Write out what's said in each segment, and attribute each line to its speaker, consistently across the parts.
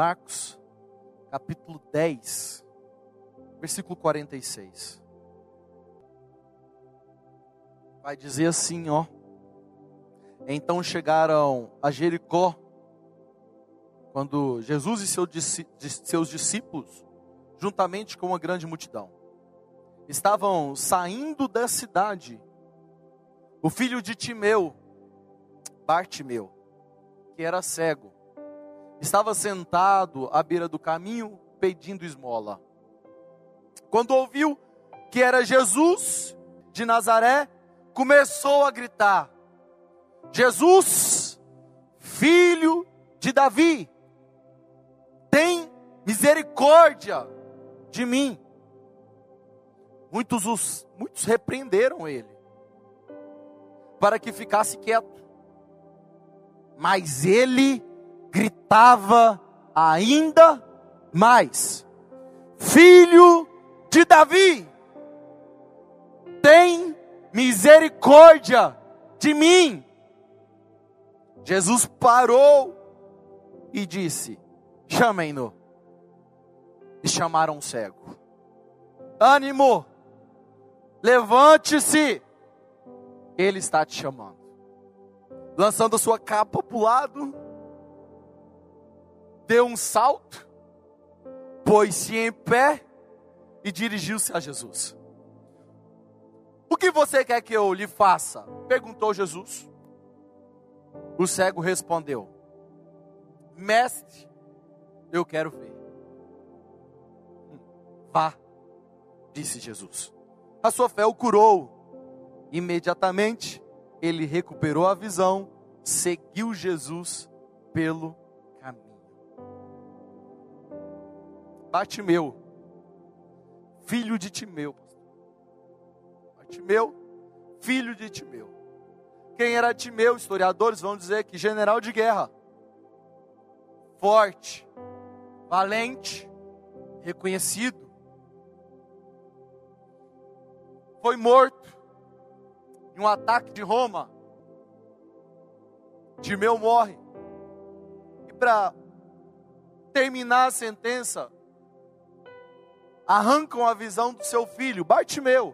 Speaker 1: Marcos, capítulo 10, versículo 46. Vai dizer assim, ó. Então chegaram a Jericó, quando Jesus e seus discípulos, juntamente com uma grande multidão, estavam saindo da cidade, o filho de Timeu, Bartimeu, que era cego, estava sentado à beira do caminho pedindo esmola. Quando ouviu que era Jesus de Nazaré, começou a gritar: Jesus, filho de Davi, tem misericórdia de mim. Muitos, os, muitos repreenderam ele, para que ficasse quieto. Mas ele gritava ainda mais: Filho de Davi, tem misericórdia de mim. Jesus parou e disse: Chamem-no. E chamaram o cego. Ânimo, levante-se, ele está te chamando. Lançando a sua capa para o lado, deu um salto, pôs-se em pé e dirigiu-se a Jesus. O que você quer que eu lhe faça? perguntou Jesus. O cego respondeu: Mestre, eu quero ver. Hum, vá, disse Jesus. A sua fé o curou. Imediatamente ele recuperou a visão, seguiu Jesus pelo Batimeu, filho de Timeu. Timeu, filho de Timeu. Quem era Timeu? Historiadores vão dizer que general de guerra, forte, valente, reconhecido. Foi morto em um ataque de Roma. Timeu morre. E para terminar a sentença, arrancam a visão do seu filho, Bartimeu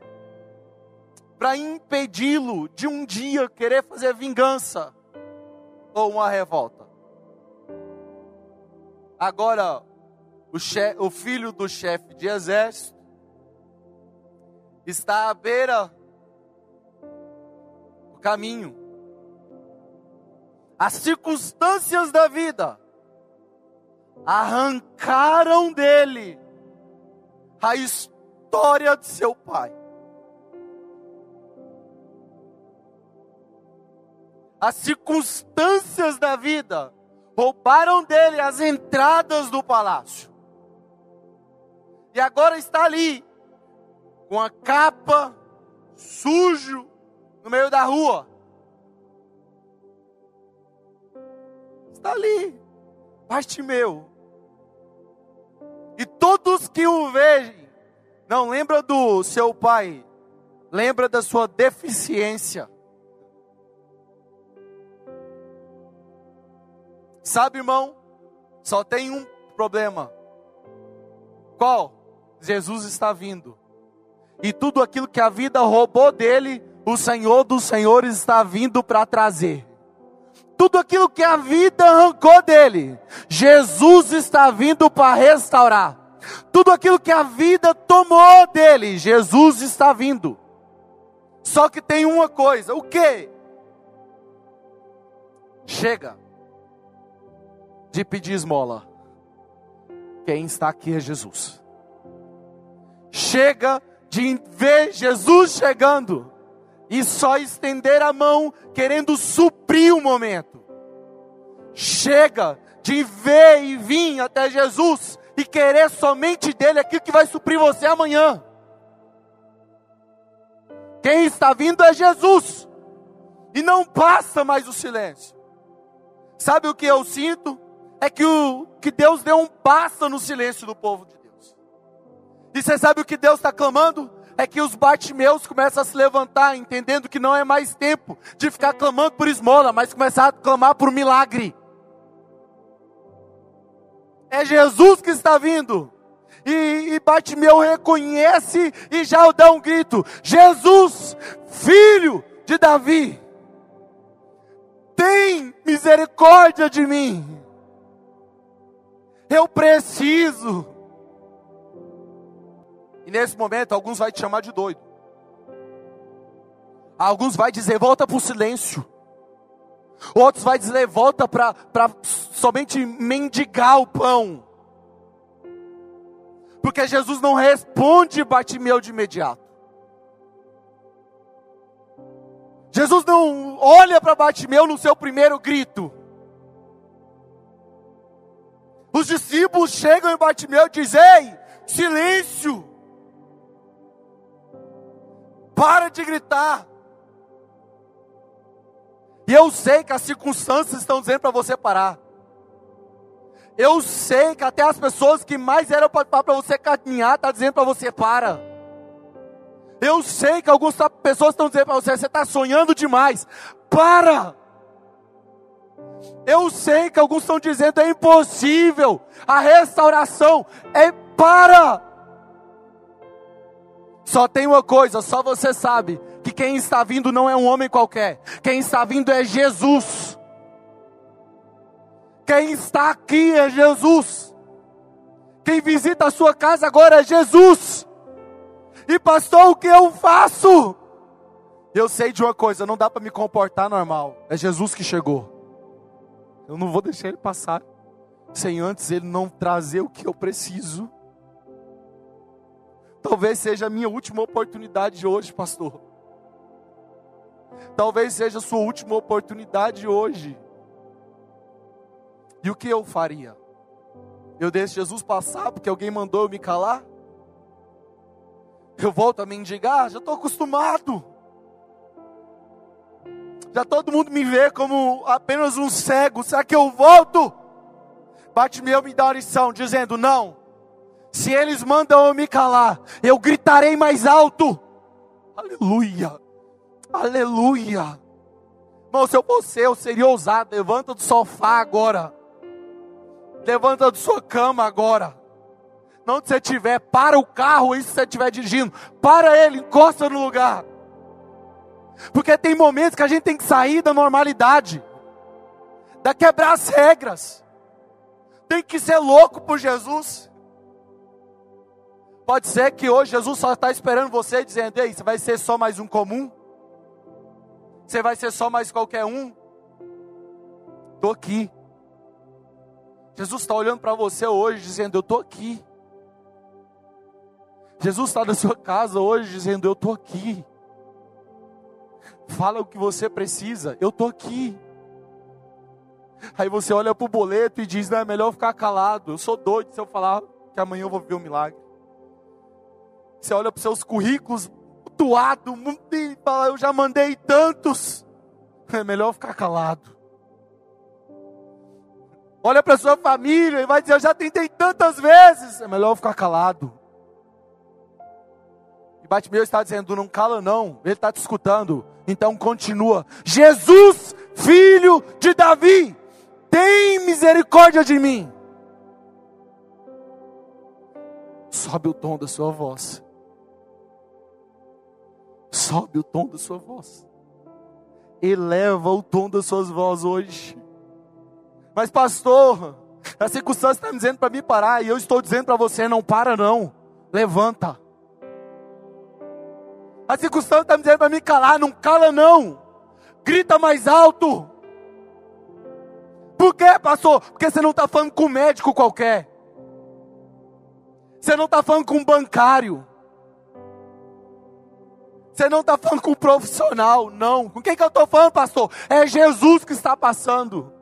Speaker 1: para impedi-lo de um dia querer fazer vingança ou uma revolta. Agora, o, chefe, o filho do chefe de exército está à beira do caminho. As circunstâncias da vida arrancaram dele a história de seu pai. as circunstâncias da vida roubaram dele as entradas do palácio. E agora está ali, com a capa, sujo, no meio da rua. Está ali, meu. Todos que o veem, não lembra do seu pai, lembra da sua deficiência. Sabe, irmão? Só tem um problema. Qual? Jesus está vindo. E tudo aquilo que a vida roubou dele, o Senhor dos Senhores está vindo para trazer. Tudo aquilo que a vida arrancou dele, Jesus está vindo para restaurar. Tudo aquilo que a vida tomou dele, Jesus está vindo. Só que tem uma coisa, o que? Chega de pedir esmola. Quem está aqui é Jesus. Chega de ver Jesus chegando e só estender a mão querendo suprir o momento. Chega de ver e vir até Jesus e querer somente dele aquilo que vai suprir você amanhã. Quem está vindo é Jesus. E não passa mais o silêncio. Sabe o que eu sinto? é que, o, que Deus deu um basta no silêncio do povo de Deus. E você sabe o que Deus está clamando? É que os Bartimeus começam a se levantar, entendendo que não é mais tempo de ficar clamando por esmola, mas começar a clamar por milagre. É Jesus que está vindo. E, e Bartimeu reconhece e já dá um grito: Jesus, filho de Davi, tem misericórdia de mim. Eu preciso. E nesse momento, alguns vai te chamar de doido. Alguns vai dizer, volta para o silêncio. Outros vai dizer, volta para somente mendigar o pão. Porque Jesus não responde Bartimeu de imediato. Jesus não olha para Bartimeu no seu primeiro grito. Os discípulos chegam em Bartimeu e dizem: Ei, silêncio! Para de gritar. E eu sei que as circunstâncias estão dizendo para você parar. Eu sei que até as pessoas que mais eram para você caminhar, estão tá dizendo para você para. Eu sei que algumas pessoas estão dizendo para você, você está sonhando demais. Para! Eu sei que alguns estão dizendo é impossível. A restauração é para. Só tem uma coisa, só você sabe que quem está vindo não é um homem qualquer. Quem está vindo é Jesus. Quem está aqui é Jesus. Quem visita a sua casa agora é Jesus. E pastor, o que eu faço? Eu sei de uma coisa, não dá para me comportar normal. É Jesus que chegou. Eu não vou deixar ele passar sem antes ele não trazer o que eu preciso. Talvez seja a minha última oportunidade de hoje, pastor. Talvez seja a sua última oportunidade hoje. E o que eu faria? Eu deixo Jesus passar porque alguém mandou eu me calar? Eu volto a mendigar? Já estou acostumado. Já todo mundo me vê como apenas um cego. Será que eu volto? Bate-me me dá uma lição, dizendo: Não. Se eles mandam eu me calar, eu gritarei mais alto. Aleluia. Aleluia. Irmão, se eu fosse eu, seria ousado. Levanta do sofá agora. Levanta da sua cama agora. Não onde você estiver, para o carro, isso você estiver dirigindo. Para ele, encosta no lugar. Porque tem momentos que a gente tem que sair da normalidade, da quebrar as regras. Tem que ser louco por Jesus. Pode ser que hoje Jesus só está esperando você dizendo: Ei, você vai ser só mais um comum? Você vai ser só mais qualquer um? Estou aqui. Jesus está olhando para você hoje dizendo: Eu estou aqui. Jesus está na sua casa hoje dizendo: Eu estou aqui. Fala o que você precisa, eu estou aqui. Aí você olha para o boleto e diz: Não, é melhor ficar calado. Eu sou doido se eu falar que amanhã eu vou ver um milagre. Você olha para os seus currículos, tuado, fala: Eu já mandei tantos. É melhor ficar calado. Olha para sua família e vai dizer: Eu já tentei tantas vezes. É melhor ficar calado. E Batmeu está dizendo: Não cala, não. Ele está te escutando. Então continua: Jesus, filho de Davi, tem misericórdia de mim. Sobe o tom da sua voz. Sobe o tom da sua voz. Eleva o tom das suas vozes hoje. Mas, pastor, a circunstância está me dizendo para me parar. E eu estou dizendo para você: não para, não. Levanta. A circunstância está me dizendo para me calar, não cala não. Grita mais alto. Por quê, pastor? Porque você não está falando com um médico qualquer. Você não está falando com um bancário. Você não está falando com um profissional, não. Com quem que eu estou falando, pastor? É Jesus que está passando.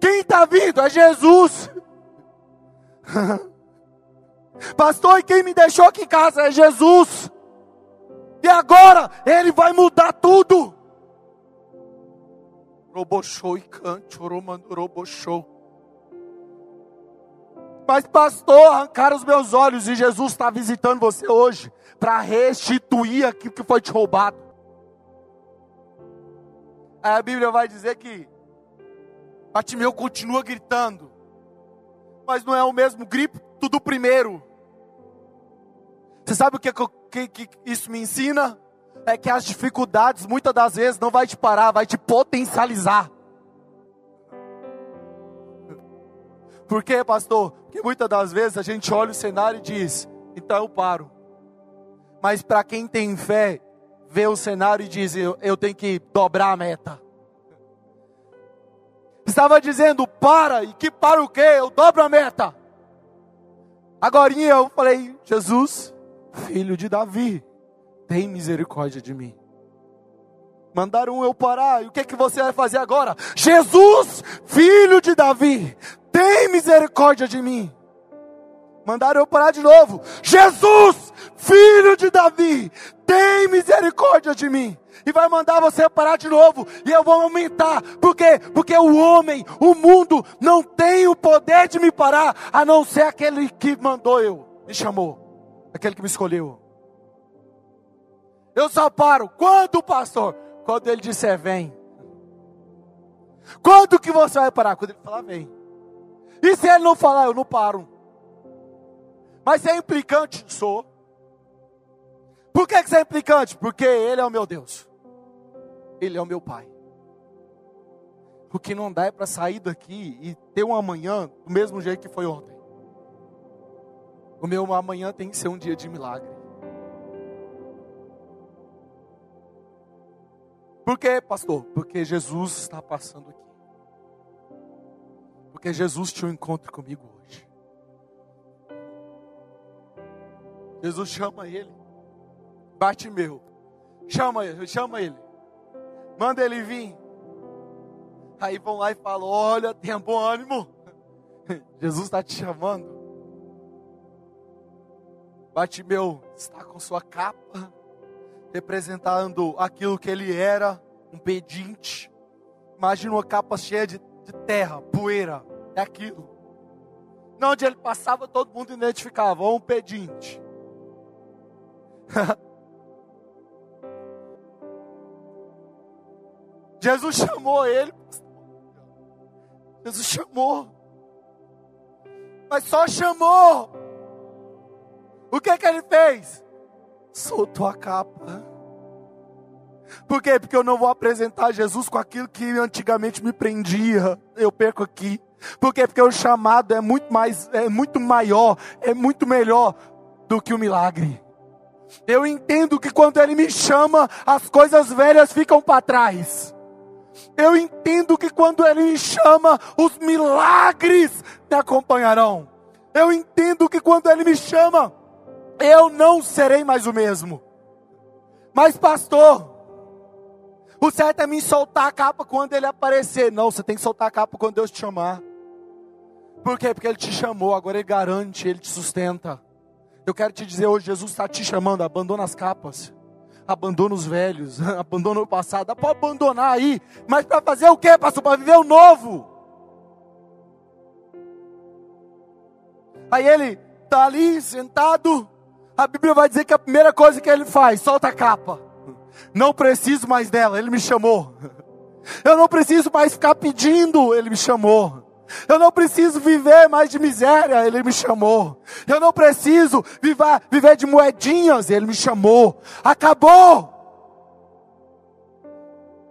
Speaker 1: Quem está vindo? É Jesus. pastor, e quem me deixou aqui em casa? É Jesus. E agora ele vai mudar tudo. Robochou e cante, robochou. Mas, pastor, arrancaram os meus olhos e Jesus está visitando você hoje para restituir aquilo que foi te roubado. Aí a Bíblia vai dizer que Batimeu continua gritando: mas não é o mesmo grito do primeiro. Você sabe o que, que, que isso me ensina? É que as dificuldades muitas das vezes não vai te parar, vai te potencializar. Por quê, pastor? Porque muitas das vezes a gente olha o cenário e diz: então eu paro. Mas para quem tem fé, vê o cenário e diz: eu, eu tenho que dobrar a meta. Estava dizendo: para, e que para o quê? Eu dobro a meta. Agora eu falei: Jesus, filho de Davi, tem misericórdia de mim. Mandaram eu parar, e o que, que você vai fazer agora? Jesus, filho de Davi, tem misericórdia de mim. Mandaram eu parar de novo. Jesus, filho de Davi, tem misericórdia de mim. E vai mandar você parar de novo. E eu vou aumentar. Por quê? Porque o homem, o mundo, não tem o poder de me parar, a não ser aquele que mandou eu, me chamou, aquele que me escolheu. Eu só paro. Quando, pastor? Quando ele disser vem. Quando que você vai parar? Quando ele falar vem. E se ele não falar, eu não paro. Mas é implicante? Sou. Por que, que você é implicante? Porque Ele é o meu Deus. Ele é o meu Pai. O que não dá é para sair daqui e ter um amanhã do mesmo jeito que foi ontem. O meu amanhã tem que ser um dia de milagre. Por quê, pastor? Porque Jesus está passando aqui. Porque Jesus tinha um encontro comigo hoje. Jesus chama ele. Bate meu. Chama ele, chama ele. Manda ele vir. Aí vão lá e falam: Olha, tenha bom ânimo. Jesus está te chamando. Bate meu está com sua capa, representando aquilo que ele era, um pedinte. Imagina uma capa cheia de de terra, poeira, é aquilo. Não, onde ele passava, todo mundo identificava, um pedinte. Jesus chamou ele. Jesus chamou. Mas só chamou. O que que ele fez? Soltou a capa. Por quê? Porque eu não vou apresentar Jesus com aquilo que antigamente me prendia. Eu perco aqui. Por quê? Porque o chamado é muito mais, é muito maior, é muito melhor do que o milagre. Eu entendo que quando Ele me chama, as coisas velhas ficam para trás. Eu entendo que quando Ele me chama, os milagres me acompanharão. Eu entendo que quando Ele me chama, eu não serei mais o mesmo. Mas, pastor, o certo é me soltar a capa quando ele aparecer. Não, você tem que soltar a capa quando Deus te chamar. Por quê? Porque ele te chamou, agora ele garante, ele te sustenta. Eu quero te dizer hoje, Jesus está te chamando, abandona as capas. Abandona os velhos, abandona o passado. Pode abandonar aí, mas para fazer o quê, pastor? Para viver o novo. Aí ele está ali sentado. A Bíblia vai dizer que a primeira coisa que ele faz, solta a capa. Não preciso mais dela, Ele me chamou. Eu não preciso mais ficar pedindo, Ele me chamou. Eu não preciso viver mais de miséria, Ele me chamou. Eu não preciso viver, viver de moedinhas, Ele me chamou. Acabou!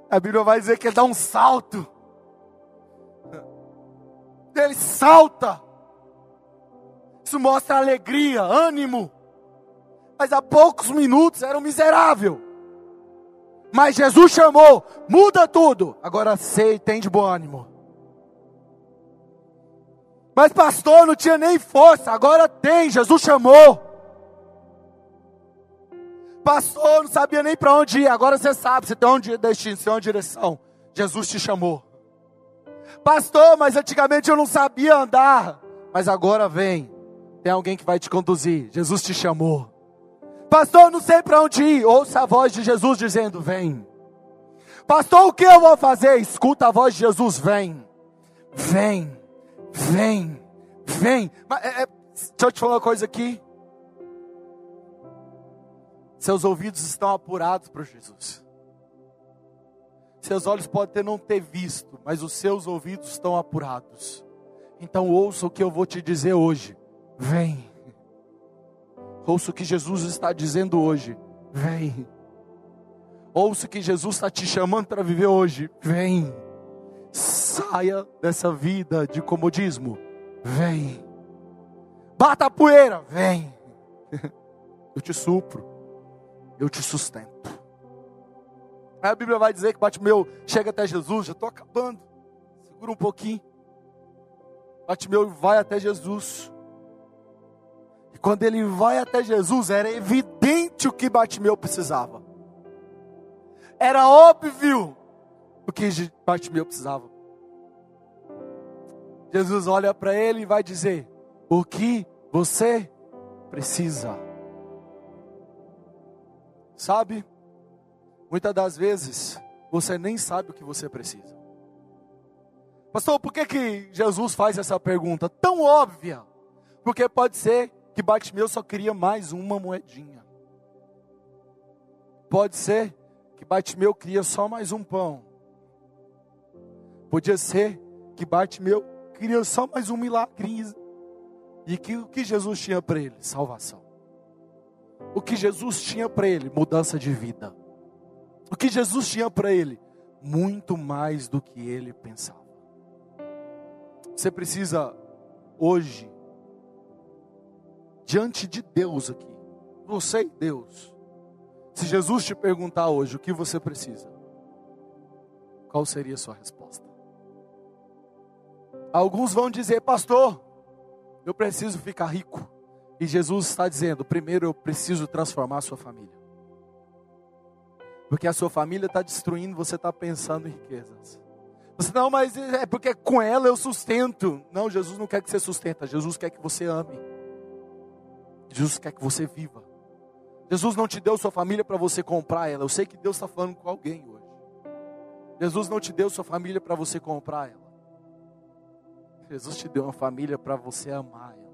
Speaker 1: A Bíblia vai dizer que Ele dá um salto. Ele salta. Isso mostra alegria, ânimo. Mas há poucos minutos era um miserável. Mas Jesus chamou, muda tudo. Agora sei, tem de bom ânimo. Mas pastor, não tinha nem força, agora tem, Jesus chamou. Pastor, não sabia nem para onde ir, agora você sabe, você tem um destino, você tem uma direção. Jesus te chamou. Pastor, mas antigamente eu não sabia andar, mas agora vem. Tem alguém que vai te conduzir. Jesus te chamou. Pastor, não sei para onde ir. Ouça a voz de Jesus dizendo: Vem. Pastor, o que eu vou fazer? Escuta a voz de Jesus: Vem, vem, vem, vem. Mas, é, é, deixa eu te falar uma coisa aqui. Seus ouvidos estão apurados para Jesus. Seus olhos podem ter não ter visto, mas os seus ouvidos estão apurados. Então ouça o que eu vou te dizer hoje. Vem. Ouça o que Jesus está dizendo hoje. Vem. Ouça o que Jesus está te chamando para viver hoje. Vem. Saia dessa vida de comodismo. Vem. Bata a poeira. Vem. Eu te supro. Eu te sustento. Aí a Bíblia vai dizer que Batimeu chega até Jesus. Já estou acabando. Segura um pouquinho. Batimeu vai até Jesus. E quando ele vai até Jesus, era evidente o que Batimeu precisava. Era óbvio o que Batimeu precisava. Jesus olha para ele e vai dizer: O que você precisa? Sabe? Muitas das vezes você nem sabe o que você precisa. Pastor, por que, que Jesus faz essa pergunta tão óbvia? Porque pode ser que Bartimeu só queria mais uma moedinha. Pode ser que Bartimeu queria só mais um pão. Podia ser que Bartimeu queria só mais um milagre. E que o que Jesus tinha para ele? Salvação. O que Jesus tinha para ele? Mudança de vida. O que Jesus tinha para ele? Muito mais do que ele pensava. Você precisa hoje diante de Deus aqui, você e Deus. Se Jesus te perguntar hoje o que você precisa, qual seria a sua resposta? Alguns vão dizer, pastor, eu preciso ficar rico. E Jesus está dizendo: primeiro eu preciso transformar a sua família. Porque a sua família está destruindo, você está pensando em riquezas. Você, não, mas é porque com ela eu sustento. Não, Jesus não quer que você sustenta, Jesus quer que você ame. Jesus quer que você viva. Jesus não te deu sua família para você comprar ela. Eu sei que Deus está falando com alguém hoje. Jesus não te deu sua família para você comprar ela. Jesus te deu uma família para você amar ela.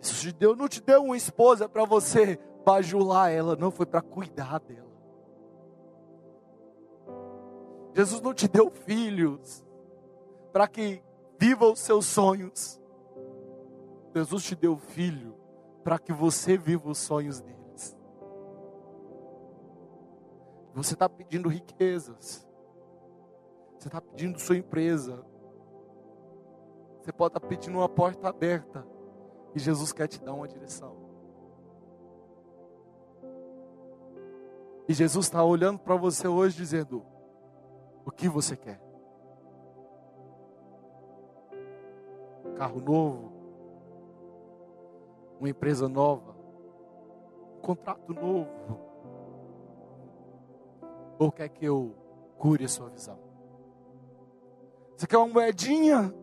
Speaker 1: Jesus te deu, não te deu uma esposa para você bajular ela, não, foi para cuidar dela. Jesus não te deu filhos para que viva os seus sonhos. Jesus te deu filho para que você viva os sonhos deles. Você está pedindo riquezas. Você está pedindo sua empresa. Você pode estar tá pedindo uma porta aberta. E Jesus quer te dar uma direção. E Jesus está olhando para você hoje dizendo: O que você quer? Carro novo? Uma empresa nova, um contrato novo? Ou quer que eu cure a sua visão? Você quer uma moedinha?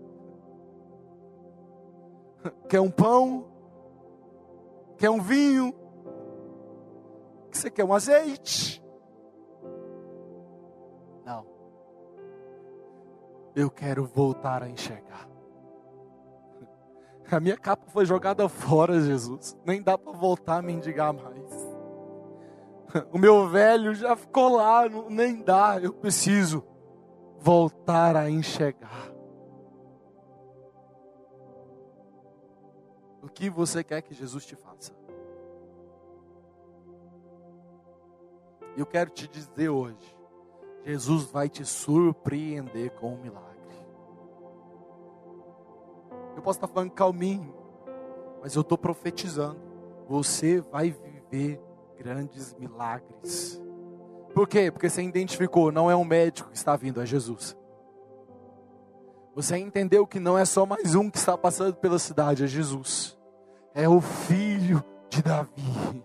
Speaker 1: Quer um pão? Quer um vinho? Você quer um azeite? Não. Eu quero voltar a enxergar. A minha capa foi jogada fora, Jesus. Nem dá para voltar a mendigar mais. O meu velho já ficou lá, nem dá. Eu preciso voltar a enxergar. O que você quer que Jesus te faça? Eu quero te dizer hoje: Jesus vai te surpreender com um milagre. Eu posso estar falando calminho, mas eu estou profetizando. Você vai viver grandes milagres. Por quê? Porque você identificou, não é um médico que está vindo, é Jesus. Você entendeu que não é só mais um que está passando pela cidade, é Jesus. É o filho de Davi.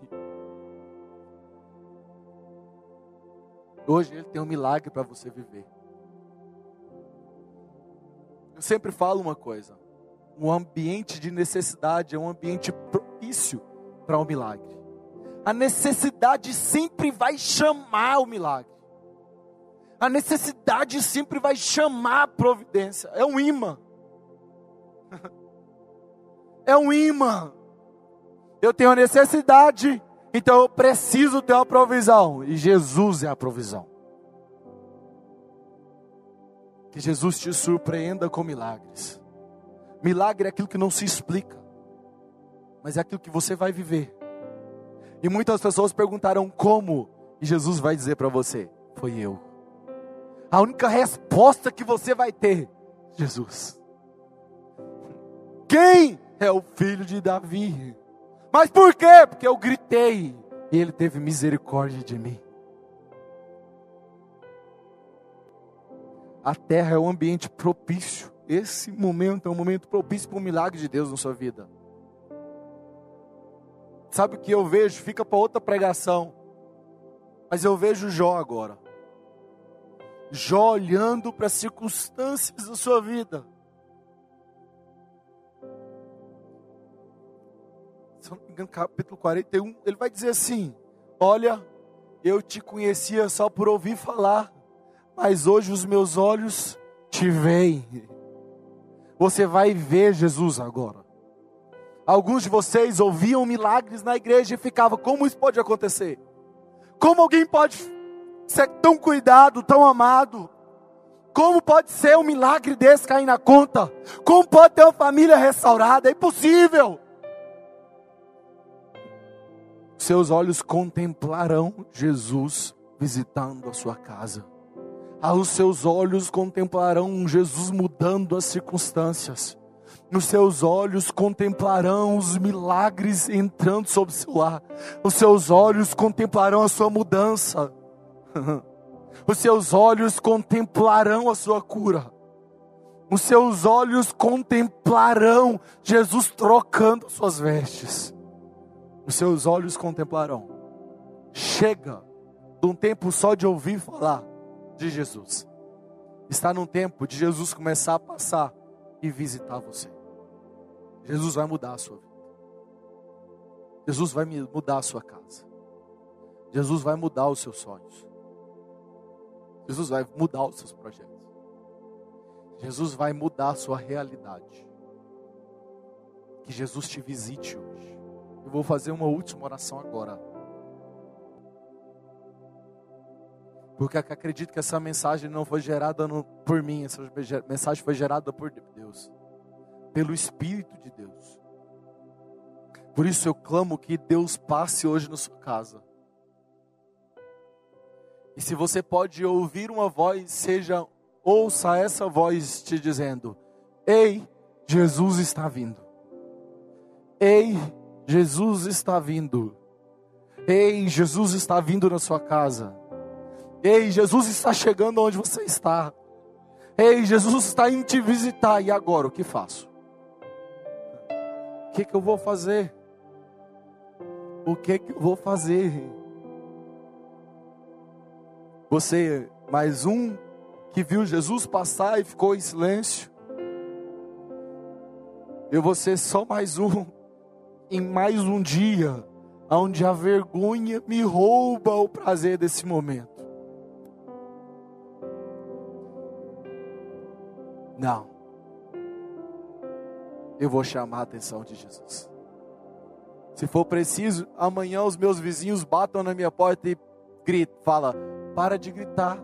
Speaker 1: Hoje ele tem um milagre para você viver. Eu sempre falo uma coisa: um ambiente de necessidade, é um ambiente propício para o um milagre. A necessidade sempre vai chamar o milagre. A necessidade sempre vai chamar a providência. É um imã. É um imã. Eu tenho necessidade, então eu preciso ter uma provisão. E Jesus é a provisão. Que Jesus te surpreenda com milagres. Milagre é aquilo que não se explica, mas é aquilo que você vai viver. E muitas pessoas perguntarão como, e Jesus vai dizer para você: Foi eu. A única resposta que você vai ter, Jesus. Quem é o filho de Davi? Mas por quê? Porque eu gritei e ele teve misericórdia de mim. A terra é um ambiente propício. Esse momento é um momento propício para o milagre de Deus na sua vida. Sabe o que eu vejo? Fica para outra pregação. Mas eu vejo Jó agora. Jó olhando para as circunstâncias da sua vida. Se eu não me engano, capítulo 41, ele vai dizer assim: Olha, eu te conhecia só por ouvir falar, mas hoje os meus olhos te veem. Você vai ver Jesus agora. Alguns de vocês ouviam milagres na igreja e ficavam: como isso pode acontecer? Como alguém pode ser tão cuidado, tão amado? Como pode ser um milagre desse cair na conta? Como pode ter uma família restaurada? É impossível. Seus olhos contemplarão Jesus visitando a sua casa. Aos seus olhos contemplarão Jesus mudando as circunstâncias nos seus olhos contemplarão os milagres entrando sobre o seu lar. Os seus olhos contemplarão a sua mudança. Os seus olhos contemplarão a sua cura. Os seus olhos contemplarão Jesus trocando suas vestes. Os seus olhos contemplarão. Chega de um tempo só de ouvir falar de Jesus. Está num tempo de Jesus começar a passar e visitar você. Jesus vai mudar a sua vida. Jesus vai mudar a sua casa. Jesus vai mudar os seus sonhos. Jesus vai mudar os seus projetos. Jesus vai mudar a sua realidade. Que Jesus te visite hoje. Eu vou fazer uma última oração agora. Porque acredito que essa mensagem não foi gerada no, por mim, essa mensagem foi gerada por Deus pelo Espírito de Deus. Por isso eu clamo que Deus passe hoje na sua casa. E se você pode ouvir uma voz, seja ouça essa voz te dizendo: Ei, Jesus está vindo. Ei, Jesus está vindo. Ei, Jesus está vindo na sua casa. Ei, Jesus está chegando onde você está. Ei, Jesus está indo te visitar. E agora, o que faço? O que, que eu vou fazer? O que, que eu vou fazer? Você, mais um que viu Jesus passar e ficou em silêncio. Eu vou ser só mais um, em mais um dia, onde a vergonha me rouba o prazer desse momento. Não eu vou chamar a atenção de Jesus. Se for preciso, amanhã os meus vizinhos batam na minha porta e gritam, fala, para de gritar.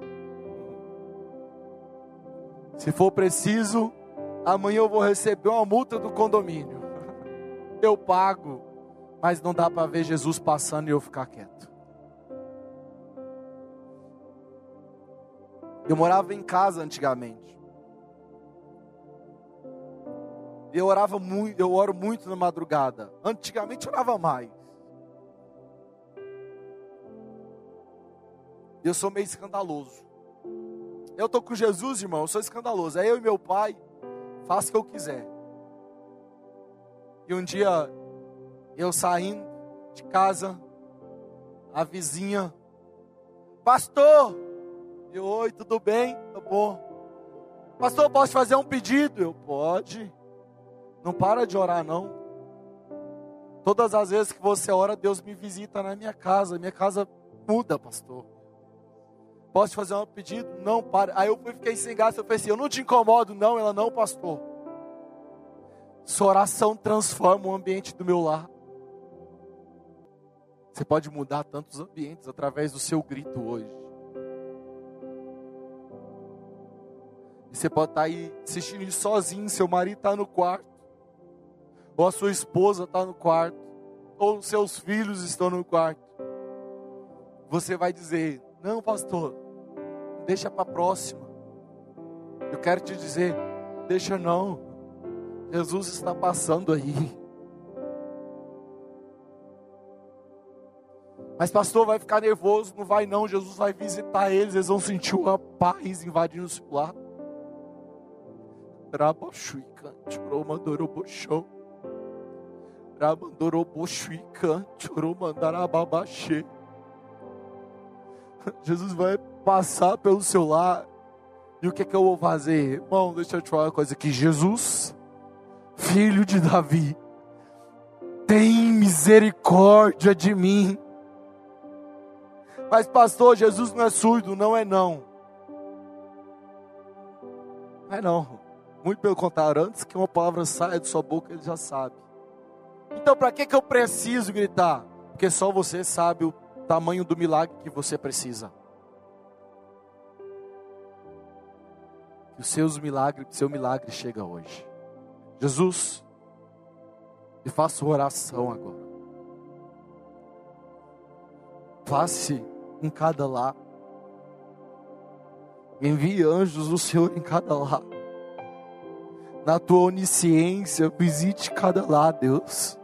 Speaker 1: Se for preciso, amanhã eu vou receber uma multa do condomínio. Eu pago, mas não dá para ver Jesus passando e eu ficar quieto. Eu morava em casa antigamente. Eu orava muito, eu oro muito na madrugada. Antigamente orava mais. Eu sou meio escandaloso. Eu estou com Jesus, irmão, eu sou escandaloso. É eu e meu pai, faço o que eu quiser. E um dia, eu saindo de casa, a vizinha, pastor, eu, oi, tudo bem? Tá bom. Pastor, posso fazer um pedido? Eu, pode. Não para de orar, não. Todas as vezes que você ora, Deus me visita na minha casa. Minha casa muda, pastor. Posso te fazer um pedido? Não, para. Aí eu fiquei sem graça. Eu pensei, assim, eu não te incomodo, não. Ela, não, pastor. Sua oração transforma o ambiente do meu lar. Você pode mudar tantos ambientes através do seu grito hoje. Você pode estar aí assistindo sozinho, seu marido está no quarto, ou a sua esposa está no quarto, ou seus filhos estão no quarto. Você vai dizer: Não, pastor, deixa para a próxima. Eu quero te dizer: Deixa não, Jesus está passando aí. Mas pastor vai ficar nervoso, não vai não, Jesus vai visitar eles, eles vão sentir uma paz invadindo o seu lar. Rabachuica, choromandorobochão. Jesus vai passar pelo seu lar. E o que é que eu vou fazer? Irmão, deixa eu te falar uma coisa aqui. Jesus, filho de Davi, tem misericórdia de mim. Mas, pastor, Jesus não é surdo, não é não. Não é não. Muito pelo contrário, antes que uma palavra saia de sua boca, ele já sabe. Então, para que, que eu preciso gritar? Porque só você sabe o tamanho do milagre que você precisa. Que o seus milagre, seu milagre chega hoje. Jesus, e faço oração agora. Passe em cada lar. Envie anjos do Senhor em cada lar. Na tua onisciência, visite cada lar, Deus.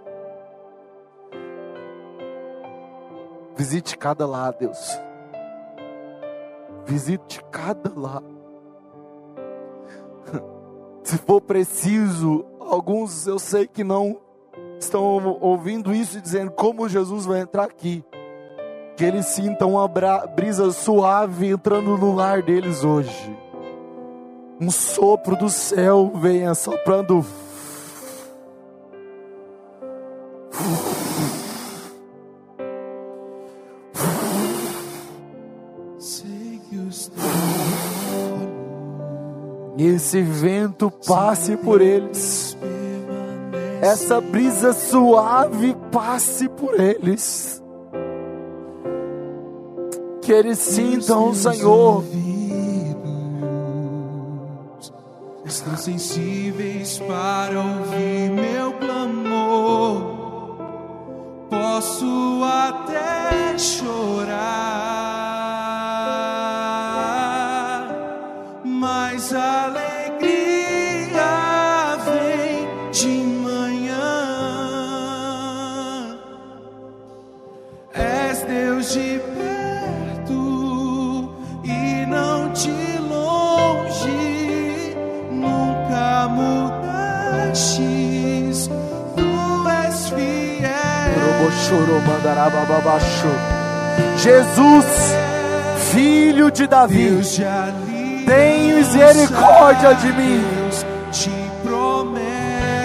Speaker 1: Visite cada lar, Deus. Visite cada lar. Se for preciso, alguns eu sei que não estão ouvindo isso e dizendo como Jesus vai entrar aqui que eles sintam uma brisa suave entrando no lar deles hoje. Um sopro do céu venha soprando. Esse vento passe por eles. Essa brisa suave passe por eles que eles sintam o Senhor.
Speaker 2: Estão sensíveis para ouvir meu clamor. Posso até chorar,
Speaker 1: Jesus, filho de Davi, tem misericórdia de mim.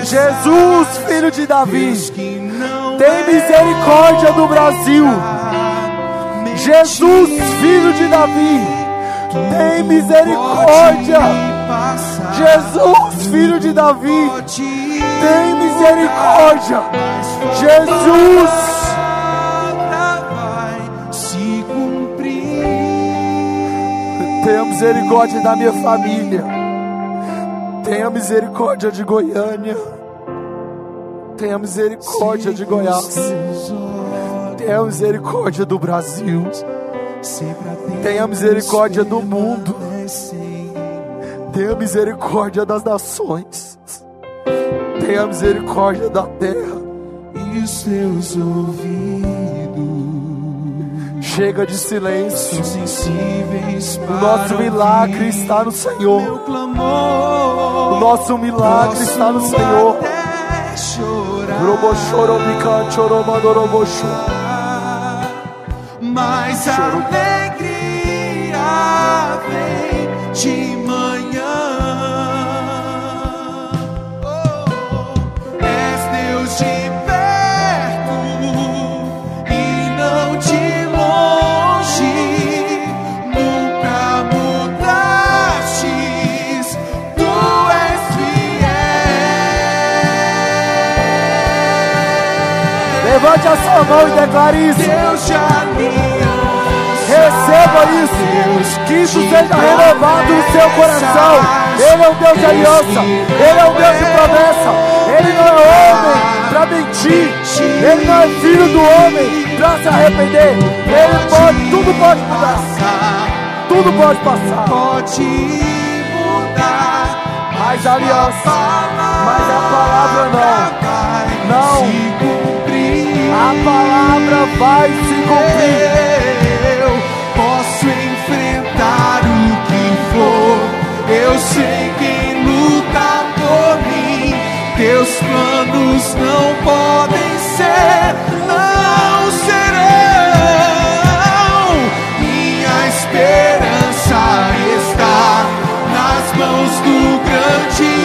Speaker 1: Jesus, filho de Davi, tem misericórdia do Brasil. Jesus, filho de Davi, tem misericórdia. Jesus, filho de Davi, tem misericórdia. Jesus, Tenha misericórdia da minha família. Tenha misericórdia de Goiânia. Tenha misericórdia de Goiás. Tenha misericórdia do Brasil. Tenha misericórdia do mundo. Tenha misericórdia das nações. Tenha misericórdia da terra.
Speaker 2: E os seus ouvidos
Speaker 1: Chega de silêncio. O nosso milagre está no Senhor. O nosso milagre está no Senhor.
Speaker 2: Mas a
Speaker 1: Levante a sua mão e declare isso. Receba isso. Que isso seja renovado no seu coração. Ele é um Deus de aliança. Ele é um Deus de promessa. Ele não é homem para mentir. Ele não é filho do homem para se arrepender. Ele pode, tudo pode mudar. Tudo pode passar.
Speaker 2: Pode mudar.
Speaker 1: Mas a aliança, mas a palavra não. Não. A palavra vai se cumprir.
Speaker 2: Eu posso enfrentar o que for. Eu sei quem luta por mim. Teus planos não podem ser, não serão. Minha esperança está nas mãos do grande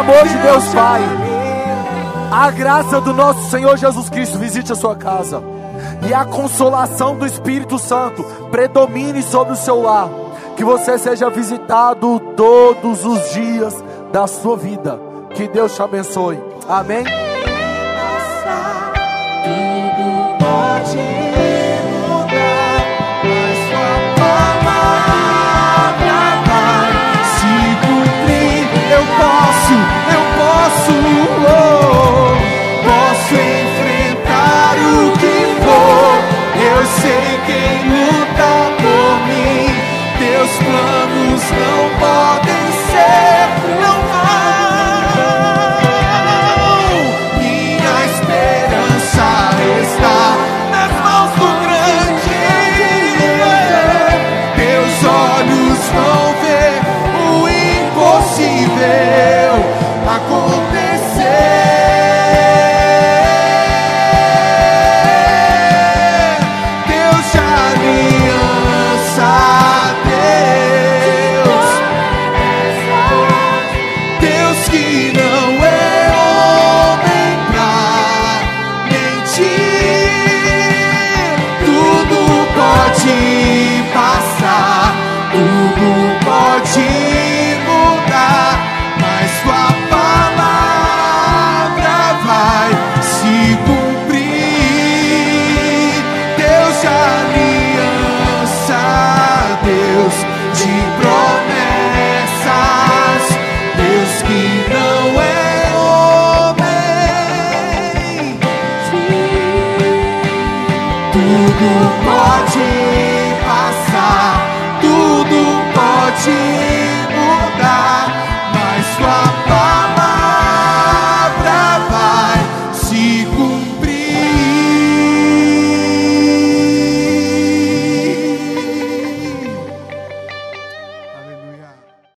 Speaker 1: amor de Deus Pai, a graça do nosso Senhor Jesus Cristo visite a sua casa. E a consolação do Espírito Santo predomine sobre o seu lar. Que você seja visitado todos os dias da sua vida. Que Deus te abençoe. Amém.
Speaker 2: Tudo pode sei quem luta por mim. Teus planos não podem